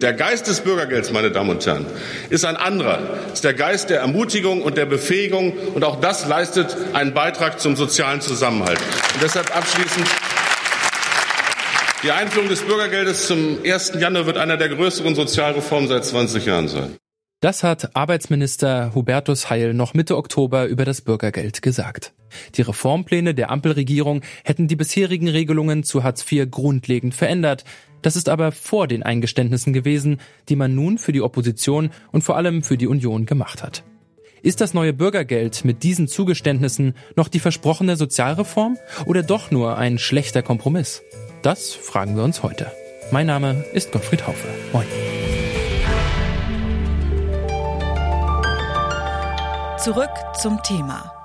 Der Geist des Bürgergelds, meine Damen und Herren, ist ein anderer. Ist der Geist der Ermutigung und der Befähigung. Und auch das leistet einen Beitrag zum sozialen Zusammenhalt. Und deshalb abschließend. Die Einführung des Bürgergeldes zum 1. Januar wird einer der größeren Sozialreformen seit 20 Jahren sein. Das hat Arbeitsminister Hubertus Heil noch Mitte Oktober über das Bürgergeld gesagt. Die Reformpläne der Ampelregierung hätten die bisherigen Regelungen zu Hartz IV grundlegend verändert. Das ist aber vor den Eingeständnissen gewesen, die man nun für die Opposition und vor allem für die Union gemacht hat. Ist das neue Bürgergeld mit diesen Zugeständnissen noch die versprochene Sozialreform oder doch nur ein schlechter Kompromiss? Das fragen wir uns heute. Mein Name ist Gottfried Haufe. Moin. Zurück zum Thema.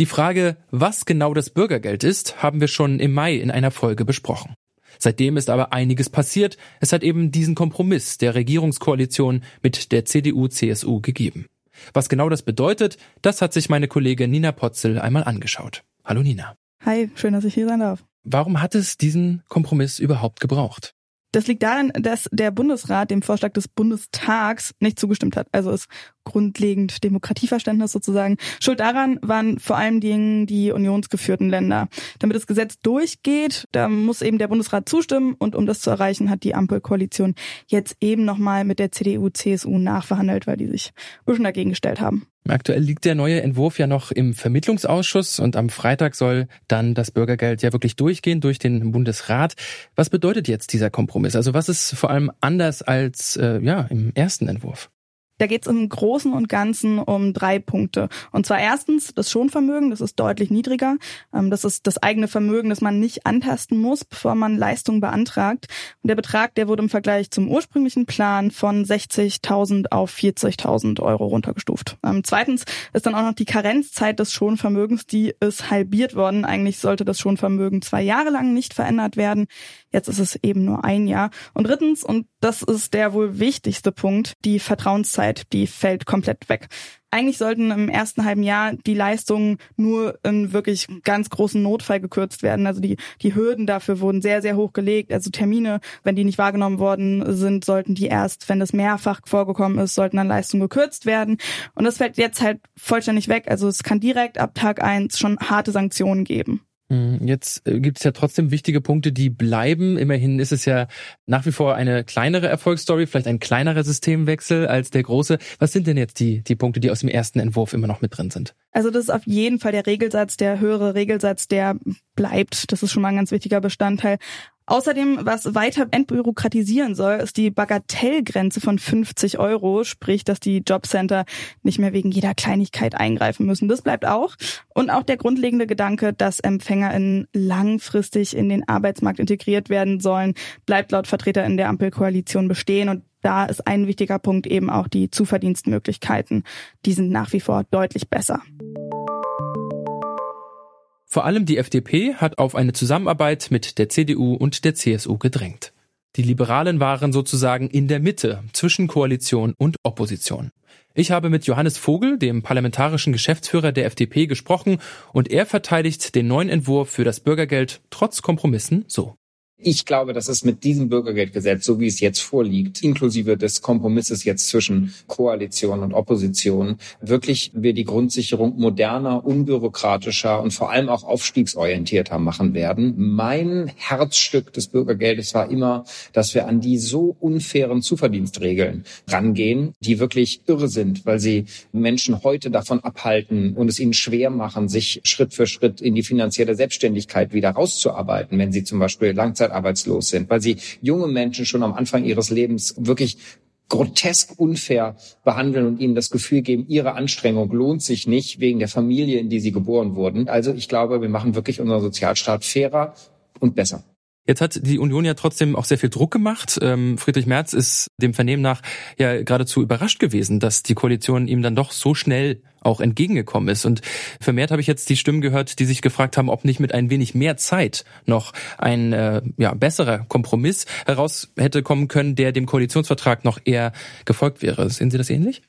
Die Frage, was genau das Bürgergeld ist, haben wir schon im Mai in einer Folge besprochen. Seitdem ist aber einiges passiert. Es hat eben diesen Kompromiss der Regierungskoalition mit der CDU-CSU gegeben. Was genau das bedeutet, das hat sich meine Kollegin Nina Potzel einmal angeschaut. Hallo Nina. Hi, schön, dass ich hier sein darf. Warum hat es diesen Kompromiss überhaupt gebraucht? Das liegt daran, dass der Bundesrat dem Vorschlag des Bundestags nicht zugestimmt hat. Also ist grundlegend Demokratieverständnis sozusagen. Schuld daran waren vor allen Dingen die unionsgeführten Länder. Damit das Gesetz durchgeht, da muss eben der Bundesrat zustimmen und um das zu erreichen, hat die Ampelkoalition jetzt eben nochmal mit der CDU, CSU nachverhandelt, weil die sich ein bisschen dagegen gestellt haben. Aktuell liegt der neue Entwurf ja noch im Vermittlungsausschuss und am Freitag soll dann das Bürgergeld ja wirklich durchgehen durch den Bundesrat. Was bedeutet jetzt dieser Kompromiss? Also was ist vor allem anders als äh, ja im ersten Entwurf? Da geht es im Großen und Ganzen um drei Punkte. Und zwar erstens das Schonvermögen, das ist deutlich niedriger. Ähm, das ist das eigene Vermögen, das man nicht antasten muss, bevor man Leistung beantragt. Und der Betrag, der wurde im Vergleich zum ursprünglichen Plan von 60.000 auf 40.000 Euro runtergestuft. Ähm, zweitens ist dann auch noch die Karenzzeit des Schonvermögens, die ist halbiert worden. Eigentlich sollte das Schonvermögen zwei Jahre lang nicht verändert werden. Jetzt ist es eben nur ein Jahr. Und drittens, und das ist der wohl wichtigste Punkt, die Vertrauenszeit, die fällt komplett weg. Eigentlich sollten im ersten halben Jahr die Leistungen nur in wirklich ganz großen Notfall gekürzt werden. Also die, die Hürden dafür wurden sehr, sehr hoch gelegt. Also Termine, wenn die nicht wahrgenommen worden sind, sollten die erst, wenn das mehrfach vorgekommen ist, sollten dann Leistungen gekürzt werden. Und das fällt jetzt halt vollständig weg. Also es kann direkt ab Tag eins schon harte Sanktionen geben. Mhm. Jetzt äh, gibt es ja trotzdem wichtige Punkte, die bleiben. Immerhin ist es ja nach wie vor eine kleinere Erfolgsstory, vielleicht ein kleinerer Systemwechsel als der große. Was sind denn jetzt die, die Punkte, die aus dem ersten Entwurf immer noch mit drin sind? Also das ist auf jeden Fall der Regelsatz, der höhere Regelsatz, der bleibt. Das ist schon mal ein ganz wichtiger Bestandteil. Außerdem, was weiter entbürokratisieren soll, ist die Bagatellgrenze von 50 Euro, sprich, dass die Jobcenter nicht mehr wegen jeder Kleinigkeit eingreifen müssen. Das bleibt auch. Und auch der grundlegende Gedanke, dass EmpfängerInnen langfristig in den Arbeitsmarkt integriert werden sollen, bleibt laut Vertreter in der Ampelkoalition bestehen. Und da ist ein wichtiger Punkt eben auch die Zuverdienstmöglichkeiten. Die sind nach wie vor deutlich besser. Vor allem die FDP hat auf eine Zusammenarbeit mit der CDU und der CSU gedrängt. Die Liberalen waren sozusagen in der Mitte zwischen Koalition und Opposition. Ich habe mit Johannes Vogel, dem parlamentarischen Geschäftsführer der FDP, gesprochen und er verteidigt den neuen Entwurf für das Bürgergeld trotz Kompromissen so. Ich glaube, dass es mit diesem Bürgergeldgesetz, so wie es jetzt vorliegt, inklusive des Kompromisses jetzt zwischen Koalition und Opposition, wirklich wir die Grundsicherung moderner, unbürokratischer und vor allem auch aufstiegsorientierter machen werden. Mein Herzstück des Bürgergeldes war immer, dass wir an die so unfairen Zuverdienstregeln rangehen, die wirklich irre sind, weil sie Menschen heute davon abhalten und es ihnen schwer machen, sich Schritt für Schritt in die finanzielle Selbstständigkeit wieder rauszuarbeiten, wenn sie zum Beispiel Langzeit langzeitarbeitslos sind, weil sie junge Menschen schon am Anfang ihres Lebens wirklich grotesk unfair behandeln und ihnen das Gefühl geben, ihre Anstrengung lohnt sich nicht wegen der Familie, in die sie geboren wurden. Also ich glaube, wir machen wirklich unseren Sozialstaat fairer und besser. Jetzt hat die Union ja trotzdem auch sehr viel Druck gemacht. Ähm, Friedrich Merz ist dem Vernehmen nach ja geradezu überrascht gewesen, dass die Koalition ihm dann doch so schnell auch entgegengekommen ist. Und vermehrt habe ich jetzt die Stimmen gehört, die sich gefragt haben, ob nicht mit ein wenig mehr Zeit noch ein äh, ja, besserer Kompromiss heraus hätte kommen können, der dem Koalitionsvertrag noch eher gefolgt wäre. Sehen Sie das ähnlich?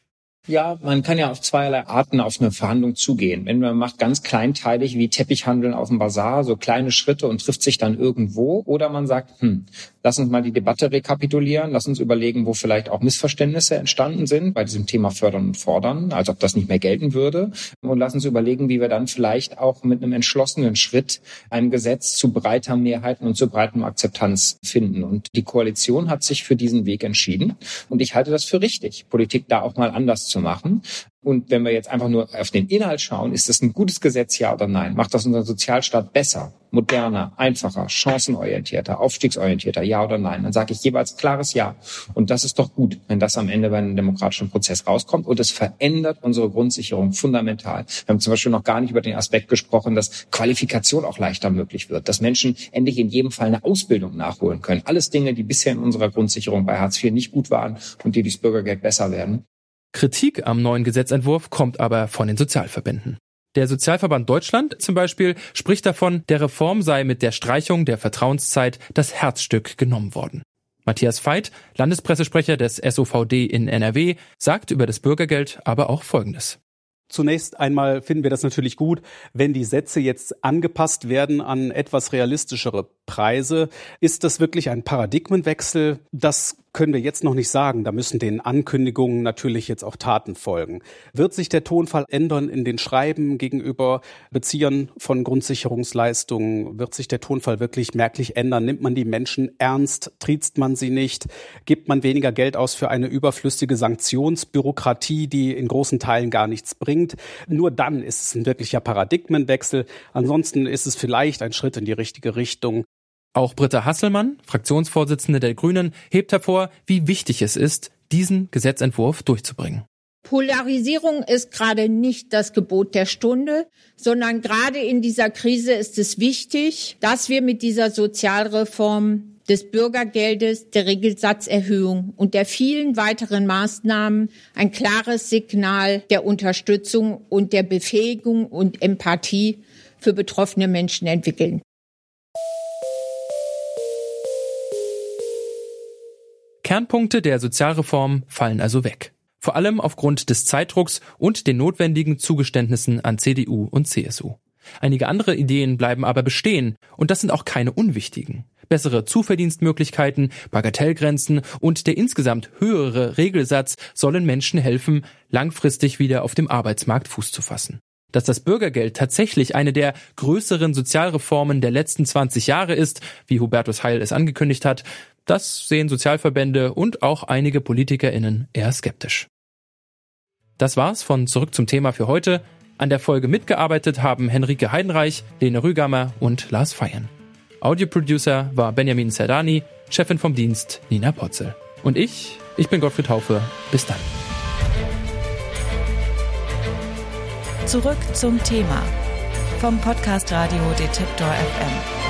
Ja, man kann ja auf zweierlei Arten auf eine Verhandlung zugehen. Wenn man macht ganz kleinteilig wie Teppichhandeln auf dem Bazar, so kleine Schritte und trifft sich dann irgendwo. Oder man sagt, hm, lass uns mal die Debatte rekapitulieren, lass uns überlegen, wo vielleicht auch Missverständnisse entstanden sind bei diesem Thema Fördern und Fordern, als ob das nicht mehr gelten würde. Und lass uns überlegen, wie wir dann vielleicht auch mit einem entschlossenen Schritt ein Gesetz zu breiter Mehrheiten und zu breitem Akzeptanz finden. Und die Koalition hat sich für diesen Weg entschieden. Und ich halte das für richtig, Politik da auch mal anders zu machen. Und wenn wir jetzt einfach nur auf den Inhalt schauen, ist das ein gutes Gesetz, ja oder nein? Macht das unseren Sozialstaat besser, moderner, einfacher, chancenorientierter, aufstiegsorientierter, ja oder nein? Dann sage ich jeweils klares Ja. Und das ist doch gut, wenn das am Ende bei einem demokratischen Prozess rauskommt. Und es verändert unsere Grundsicherung fundamental. Wir haben zum Beispiel noch gar nicht über den Aspekt gesprochen, dass Qualifikation auch leichter möglich wird, dass Menschen endlich in jedem Fall eine Ausbildung nachholen können. Alles Dinge, die bisher in unserer Grundsicherung bei Hartz IV nicht gut waren und die durchs Bürgergeld besser werden. Kritik am neuen Gesetzentwurf kommt aber von den Sozialverbänden. Der Sozialverband Deutschland zum Beispiel spricht davon, der Reform sei mit der Streichung der Vertrauenszeit das Herzstück genommen worden. Matthias Veit, Landespressesprecher des SOVD in NRW, sagt über das Bürgergeld aber auch Folgendes. Zunächst einmal finden wir das natürlich gut, wenn die Sätze jetzt angepasst werden an etwas realistischere Preise. Ist das wirklich ein Paradigmenwechsel? Das können wir jetzt noch nicht sagen. Da müssen den Ankündigungen natürlich jetzt auch Taten folgen. Wird sich der Tonfall ändern in den Schreiben gegenüber Beziehern von Grundsicherungsleistungen? Wird sich der Tonfall wirklich merklich ändern? Nimmt man die Menschen ernst? Triezt man sie nicht? Gibt man weniger Geld aus für eine überflüssige Sanktionsbürokratie, die in großen Teilen gar nichts bringt? Nur dann ist es ein wirklicher Paradigmenwechsel. Ansonsten ist es vielleicht ein Schritt in die richtige Richtung. Auch Britta Hasselmann, Fraktionsvorsitzende der Grünen, hebt hervor, wie wichtig es ist, diesen Gesetzentwurf durchzubringen. Polarisierung ist gerade nicht das Gebot der Stunde, sondern gerade in dieser Krise ist es wichtig, dass wir mit dieser Sozialreform des Bürgergeldes, der Regelsatzerhöhung und der vielen weiteren Maßnahmen ein klares Signal der Unterstützung und der Befähigung und Empathie für betroffene Menschen entwickeln. Kernpunkte der Sozialreform fallen also weg. Vor allem aufgrund des Zeitdrucks und den notwendigen Zugeständnissen an CDU und CSU. Einige andere Ideen bleiben aber bestehen, und das sind auch keine unwichtigen. Bessere Zuverdienstmöglichkeiten, Bagatellgrenzen und der insgesamt höhere Regelsatz sollen Menschen helfen, langfristig wieder auf dem Arbeitsmarkt Fuß zu fassen. Dass das Bürgergeld tatsächlich eine der größeren Sozialreformen der letzten 20 Jahre ist, wie Hubertus Heil es angekündigt hat, das sehen Sozialverbände und auch einige PolitikerInnen eher skeptisch. Das war's von Zurück zum Thema für heute. An der Folge mitgearbeitet haben Henrike Heidenreich, Lene Rügamer und Lars Feiern. Audioproducer war Benjamin Zerdani, Chefin vom Dienst Nina Potzel. Und ich, ich bin Gottfried Haufe. Bis dann. Zurück zum Thema vom Podcast Radio Detektor FM.